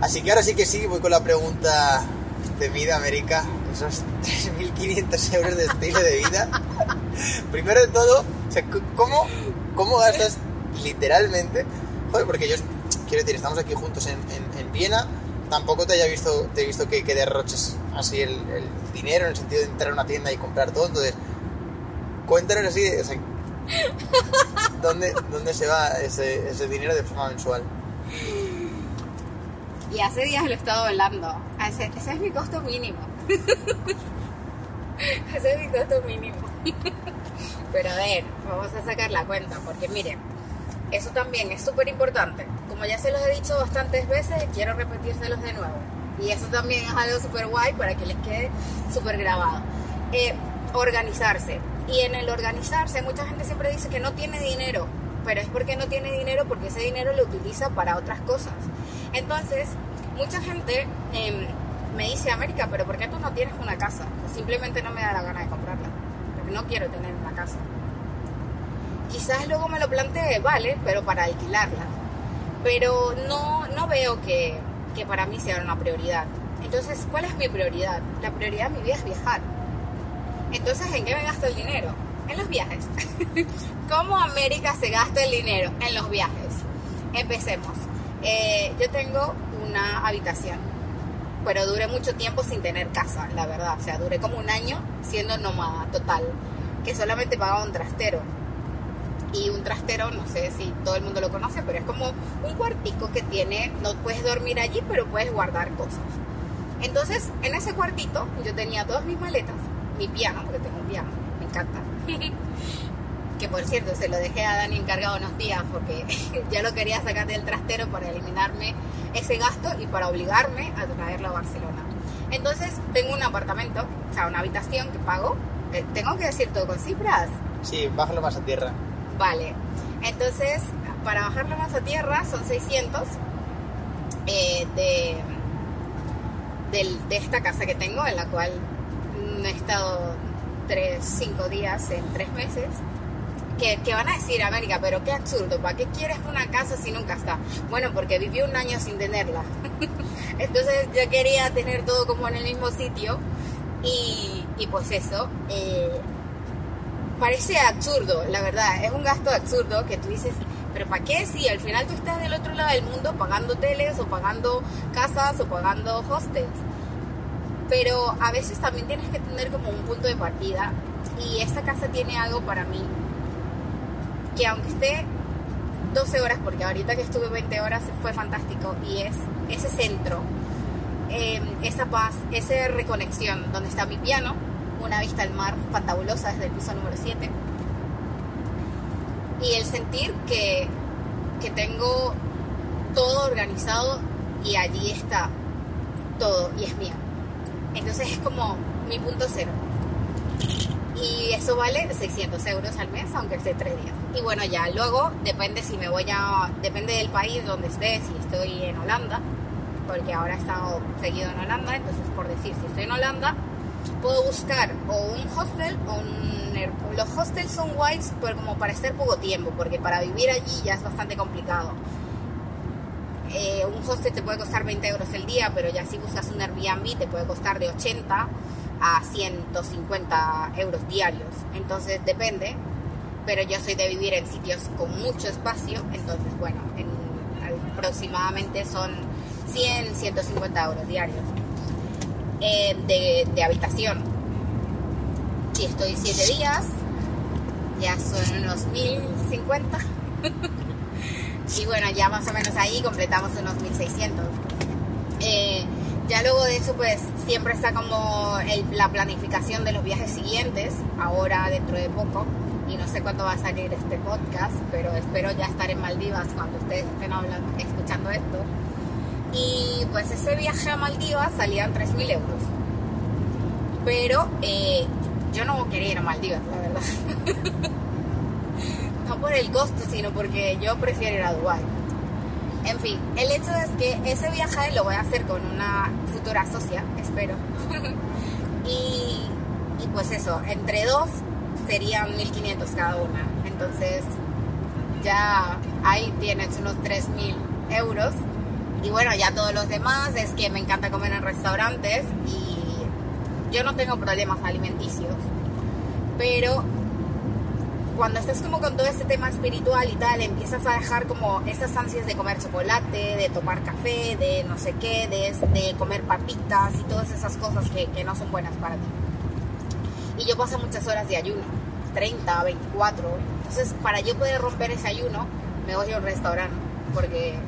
Así que ahora sí que sí, voy con la pregunta temida, América, esos [LAUGHS] 3.500 euros de estilo de vida. Primero de todo, ¿cómo, ¿cómo gastas literalmente? Joder, porque yo quiero decir, estamos aquí juntos en, en, Viena, tampoco te haya visto, te he visto que, que derroches así el, el, dinero en el sentido de entrar a una tienda y comprar todo, entonces cuéntanos así, [LAUGHS] ¿dónde, ¿dónde se va ese, ese dinero de forma mensual? Y hace días lo he estado hablando. Ese, ese es mi costo mínimo. [LAUGHS] ese es mi costo mínimo. [LAUGHS] Pero a ver, vamos a sacar la cuenta, porque miren, eso también es súper importante. Ya se los he dicho bastantes veces, quiero repetírselos de nuevo. Y eso también es algo súper guay para que les quede súper grabado. Eh, organizarse. Y en el organizarse, mucha gente siempre dice que no tiene dinero, pero es porque no tiene dinero porque ese dinero lo utiliza para otras cosas. Entonces, mucha gente em, me dice, América, pero ¿por qué tú no tienes una casa? Simplemente no me da la gana de comprarla, porque no quiero tener una casa quizás luego me lo plantee, vale, pero para alquilarla. Pero no, no veo que, que para mí sea una prioridad. Entonces, ¿cuál es mi prioridad? La prioridad de mi vida es viajar. Entonces, ¿en qué me gasto el dinero? En los viajes. [LAUGHS] ¿Cómo América se gasta el dinero? En los viajes. Empecemos. Eh, yo tengo una habitación pero duré mucho tiempo sin tener casa, la verdad. O sea, duré como un año siendo nómada total, que solamente pagaba un trastero. Y un trastero, no sé si todo el mundo lo conoce, pero es como un cuartico que tiene, no puedes dormir allí, pero puedes guardar cosas. Entonces, en ese cuartito yo tenía todas mis maletas, mi piano, porque tengo un piano, me encanta. [LAUGHS] que por cierto, se lo dejé a Dani encargado unos días porque [LAUGHS] ya lo quería sacar del trastero para eliminarme ese gasto y para obligarme a traerlo a Barcelona. Entonces, tengo un apartamento, o sea, una habitación que pago. Eh, ¿Tengo que decir todo con cifras? Sí, bájalo más a tierra. Vale. Entonces, para bajarlo más a tierra son 600 eh, de, del- de esta casa que tengo, en la cual mm, he estado 3, 5 días en 3 meses. Que, que van a decir, América, pero qué absurdo, ¿para qué quieres una casa si nunca está? Bueno, porque viví un año sin tenerla. [LAUGHS] Entonces yo quería tener todo como en el mismo sitio. Y, y pues eso, eh, parece absurdo, la verdad, es un gasto absurdo que tú dices, pero ¿para qué? Si al final tú estás del otro lado del mundo pagando hoteles o pagando casas o pagando hostels. Pero a veces también tienes que tener como un punto de partida y esta casa tiene algo para mí que aunque esté 12 horas, porque ahorita que estuve 20 horas fue fantástico y es ese centro, eh, esa paz, esa reconexión donde está mi piano, una vista al mar fantabulosa desde el piso número 7 y el sentir que, que tengo todo organizado y allí está todo y es mío. Entonces es como mi punto cero. Y eso vale 600 euros al mes, aunque esté tres días. Y bueno, ya luego depende si me voy a. Depende del país donde esté, si estoy en Holanda, porque ahora he estado seguido en Holanda, entonces por decir, si estoy en Holanda, puedo buscar o un hostel o un. Los hostels son guays, pero como para estar poco tiempo, porque para vivir allí ya es bastante complicado. Eh, un hostel te puede costar 20 euros el día, pero ya si buscas un Airbnb te puede costar de 80 a 150 euros diarios. Entonces depende, pero yo soy de vivir en sitios con mucho espacio, entonces bueno, en, aproximadamente son 100, 150 euros diarios eh, de, de habitación. Si estoy 7 días, ya son unos 1050. [LAUGHS] y bueno, ya más o menos ahí completamos unos 1600. Eh, ya luego de eso, pues siempre está como el- la planificación de los viajes siguientes, ahora dentro de poco. Y no sé cuándo va a salir este podcast, pero espero ya estar en Maldivas cuando ustedes estén hablando, escuchando esto. Y pues ese viaje a Maldivas salían 3.000 euros. Pero eh, yo no quería ir a Maldivas, la verdad. [LAUGHS] no por el costo, sino porque yo prefiero ir a Dubái. En fin, el hecho es que ese viaje lo voy a hacer con una futura socia, espero. [LAUGHS] y, y pues eso, entre dos serían 1500 cada una. Entonces ya ahí tienes unos 3000 euros. Y bueno, ya todos los demás es que me encanta comer en restaurantes y yo no tengo problemas alimenticios. Pero cuando estás como con todo este tema espiritual y tal, empiezas a dejar como esas ansias de comer chocolate, de tomar café, de no sé qué, de, de comer papitas y todas esas cosas que, que no son buenas para ti. Y yo paso muchas horas de ayuno, 30, 24. Entonces, para yo poder romper ese ayuno, me voy a un restaurante, porque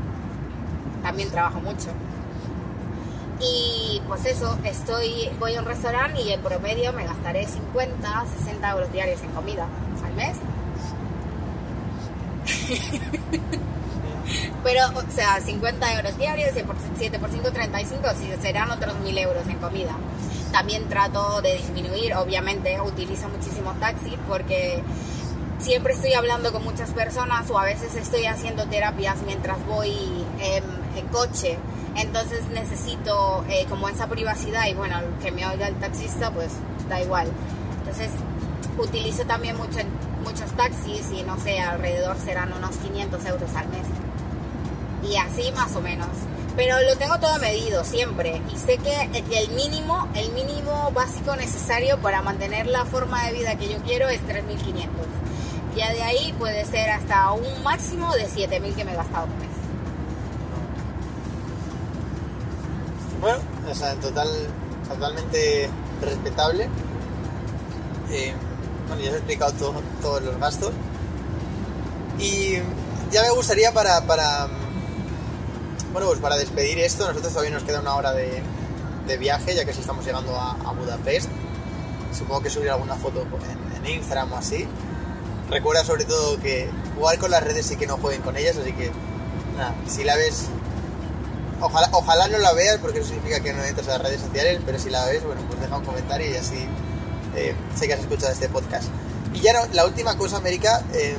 también trabajo mucho. Y pues eso, estoy, voy a un restaurante y en promedio me gastaré 50, 60 euros diarios en comida al mes. [LAUGHS] Pero, o sea, 50 euros diarios, 7 por 5, 35, sí, serán otros 1000 euros en comida. También trato de disminuir, obviamente, utilizo muchísimo taxi porque siempre estoy hablando con muchas personas o a veces estoy haciendo terapias mientras voy en, en coche. Entonces necesito eh, como esa privacidad y bueno, que me oiga el taxista pues da igual. Entonces utilizo también mucho, muchos taxis y no sé, alrededor serán unos 500 euros al mes. Y así más o menos. Pero lo tengo todo medido siempre y sé que el mínimo, el mínimo básico necesario para mantener la forma de vida que yo quiero es 3.500. Ya de ahí puede ser hasta un máximo de 7.000 que me he gastado Bueno, o sea, total, totalmente respetable. Eh, bueno, ya os he explicado todo- todos los gastos. Y ya me gustaría para, para, bueno, pues para despedir esto, nosotros todavía nos queda una hora de, de viaje, ya que si estamos llegando a, Budapest. Supongo que subiré alguna foto en, en Instagram o así. Recuerda sobre todo que jugar con las redes y que no jueguen con ellas, así que nada, si la ves Ojalá, ojalá no la veas porque eso significa que no entras a las redes sociales, pero si la ves, bueno, pues deja un comentario y así eh, sé que has escuchado este podcast. Y ya no, la última cosa, América, eh,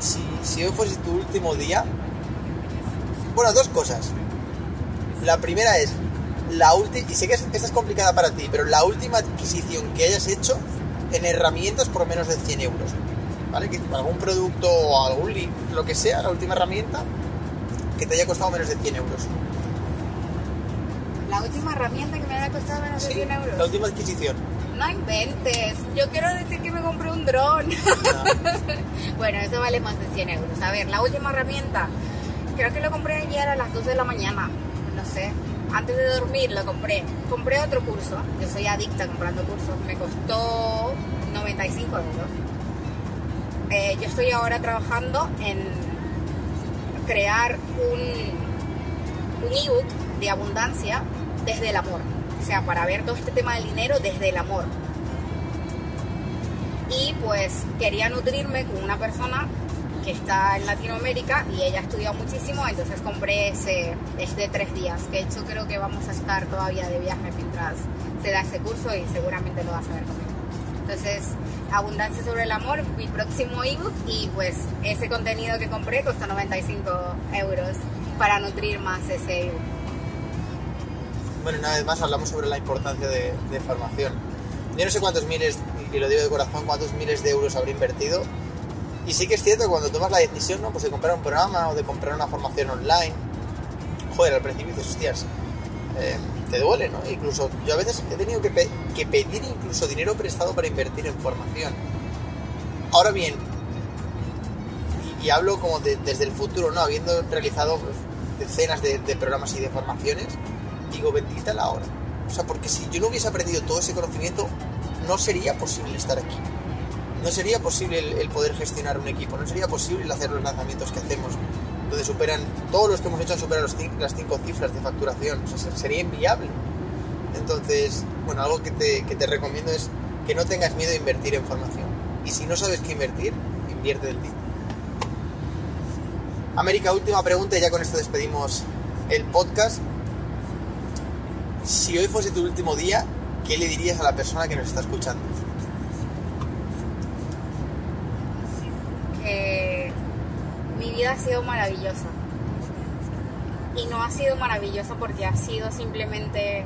si, si hoy fuese tu último día, bueno, dos cosas. La primera es, la última, y sé que es- esta es complicada para ti, pero la última adquisición que hayas hecho en herramientas por menos de 100 euros. ¿Vale? Que algún producto o algún link, lo que sea, la última herramienta que te haya costado menos de 100 euros. La última herramienta que me haya costado menos de Sí, 100 euros. la última adquisición. No inventes. Yo quiero decir que me compré un dron. Ah, [LAUGHS] bueno, eso vale más de 100 euros. A ver, la última herramienta. Creo que lo compré ayer a las 2 de la mañana. No sé. Antes de dormir lo compré. Compré otro curso. Yo soy adicta comprando cursos. Me costó 95 euros. Eh, yo estoy ahora trabajando en crear un, un ebook de abundancia desde el amor. O sea, para ver todo este tema del dinero desde el amor. Y pues quería nutrirme con una persona que está en Latinoamérica y ella estudia muchísimo, entonces compré ese, es de tres días, que de hecho creo que vamos a estar todavía de viaje mientras se da ese curso y seguramente lo vas a ver conmigo. Entonces, Abundancia sobre el Amor, mi próximo ebook y pues ese contenido que compré costó 95 euros para nutrir más ese ebook. Bueno, una vez más hablamos sobre la importancia de, de formación. Yo no sé cuántos miles, y lo digo de corazón, cuántos miles de euros habré invertido. Y sí que es cierto cuando tomas la decisión ¿no? pues de comprar un programa o de comprar una formación online, joder, al principio dices, hostias, eh, te duele, ¿no? Incluso yo a veces he tenido que, pe- que pedir incluso dinero prestado para invertir en formación. Ahora bien, y, y hablo como de- desde el futuro, ¿no? Habiendo realizado pues, decenas de, de programas y de formaciones, bendita la hora. O sea, porque si yo no hubiese aprendido todo ese conocimiento, no sería posible estar aquí. No sería posible el, poder gestionar un equipo, no sería posible hacer los lanzamientos que hacemos, donde superan, todos los que hemos hecho han superado los las cinco cifras de facturación, sería inviable. Entonces, bueno, algo que te, que te recomiendo es que no tengas miedo a invertir en formación. Y si no sabes qué invertir, invierte del tiempo. América, última pregunta y ya con esto despedimos el podcast. Si hoy fuese tu último día, ¿qué le dirías a la persona que nos está escuchando? que mi vida ha sido maravillosa. Y no ha sido maravillosa porque ha sido simplemente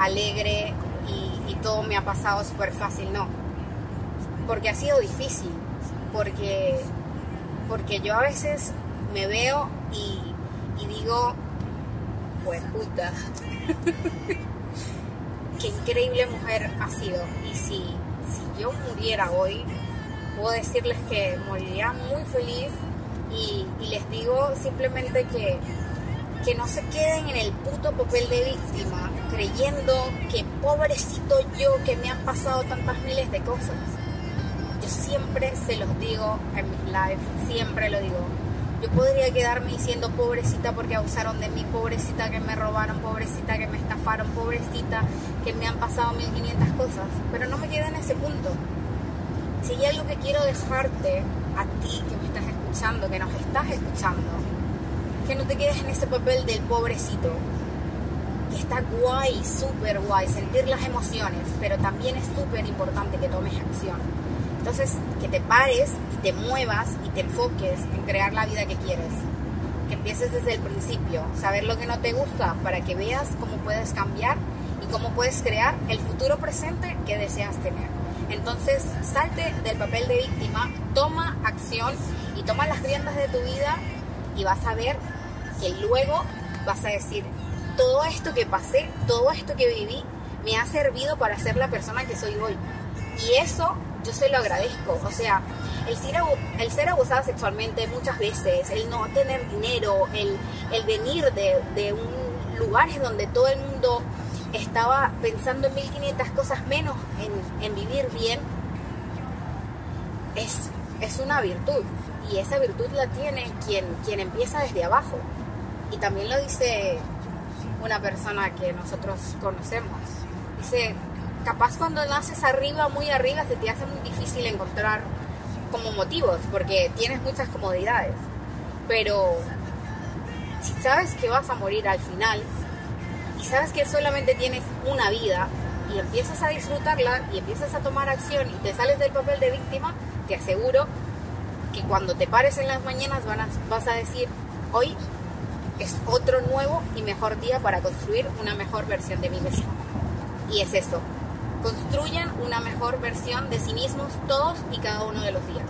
alegre y, todo me ha pasado súper fácil, no. Porque ha sido difícil. Porque, porque yo a veces me veo y, digo, puta, [LAUGHS] qué increíble mujer ha sido. Y si, si yo muriera hoy, puedo decirles que moriría muy feliz y, y les digo simplemente que, que no se queden en el puto papel de víctima creyendo que pobrecito yo que me han pasado tantas miles de cosas. Yo siempre se los digo en mis lives, siempre lo digo. Yo podría quedarme diciendo pobrecita porque abusaron de mí, pobrecita que me robaron, pobrecita que me estafaron, pobrecita que me han pasado 1500 cosas, pero no me quedo en ese punto si hay algo que quiero dejarte a ti que me estás escuchando, que nos estás escuchando, que no te quedes en ese papel del pobrecito, que está guay, súper guay, sentir las emociones, pero también es súper importante que tomes acción. Entonces, que te pares y te muevas y te enfoques en crear la vida que quieres. Que empieces desde el principio, saber lo que no te gusta para que veas cómo puedes cambiar y cómo puedes crear el futuro presente que deseas tener. Entonces, salte del papel de víctima, toma acción y toma las riendas de tu vida y vas a ver que luego vas a decir, todo esto que pasé, todo esto que viví, me ha servido para ser la persona que soy hoy. Y eso yo se lo agradezco. O sea, el ser, el abusada sexualmente muchas veces, el no tener dinero, el, venir de, de un lugares donde todo el mundo estaba pensando en 1500 cosas menos en, en vivir bien, es, es una virtud. Y esa virtud la tiene quien, quien empieza desde abajo. Y también lo dice una persona que nosotros conocemos. Dice, capaz cuando naces arriba, muy arriba, se te hace muy difícil encontrar como motivos, porque tienes muchas comodidades. Pero si sabes que vas a morir al final y sabes que solamente tienes una vida y empiezas a disfrutarla y empiezas a tomar acción y te sales del papel de víctima, te aseguro que cuando te pares en las mañanas vas a decir, hoy es otro nuevo y mejor día para construir una mejor versión de mí mismo. Y es eso, construyan una mejor versión de sí mismos todos y cada uno de los días.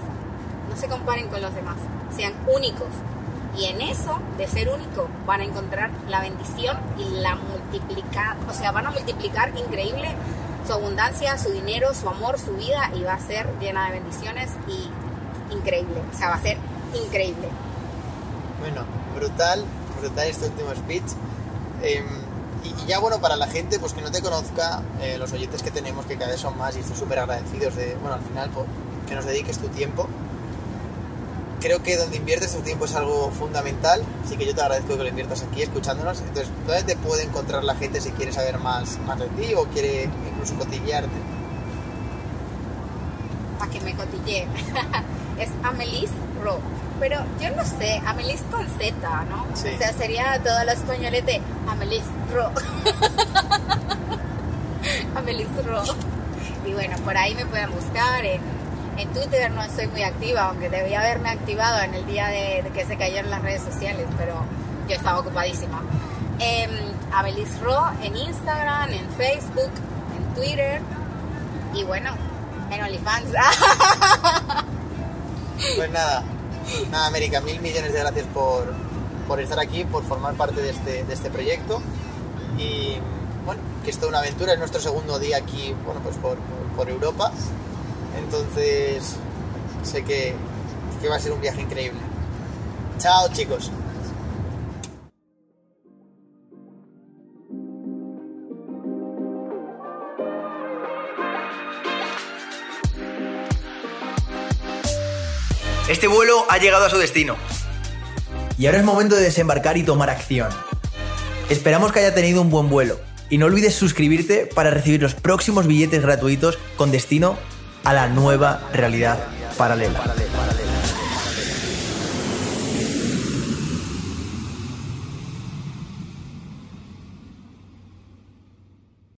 No se comparen con los demás, sean únicos. Y en eso, de ser único, van a encontrar la bendición y la multiplicar, o sea, van a multiplicar increíble su abundancia, su dinero, su amor, su vida y va a ser llena de bendiciones y increíble. O sea, va a ser increíble. Bueno, brutal, brutal este último speech. Em, y, ya bueno, para la gente pues que no te conozca, eh, los oyentes que tenemos, que cada vez son más y estoy súper agradecidos de, bueno, al final, que nos dediques tu tiempo. Creo que donde inviertes tu tiempo es algo fundamental, así que yo te agradezco que lo inviertas aquí escuchándonos. Entonces, ¿dónde te puede encontrar la gente si quiere saber más, más de ti o quiere incluso cotillearte? Para que me cotille. [LAUGHS] es Amelis Ro. Pero yo no sé, Amelis con Z, ¿no? Sí. O sea, sería todo lo españolete Amelis Ro. [LAUGHS] Amelis Ro. Y bueno, por ahí me pueden buscar. En, en Twitter no estoy muy activa, aunque debía haberme activado en el día de, de que se cayeron las redes sociales, pero yo estaba ocupadísima. Eh, Amelis Ro en Instagram, en Facebook, en Twitter y bueno, en OnlyFans. [LAUGHS] Pues nada, nada, América, mil millones de gracias por, por estar aquí, por formar parte de este, de este proyecto. Y bueno, que es toda una aventura, es nuestro segundo día aquí, bueno, pues por, por- por Europa. Entonces, sé que, que va a ser un viaje increíble. Chao, chicos. Este vuelo ha llegado a su destino. Y ahora es momento de desembarcar y tomar acción. Esperamos que haya tenido un buen vuelo. Y no olvides suscribirte para recibir los próximos billetes gratuitos con destino a la nueva realidad paralela.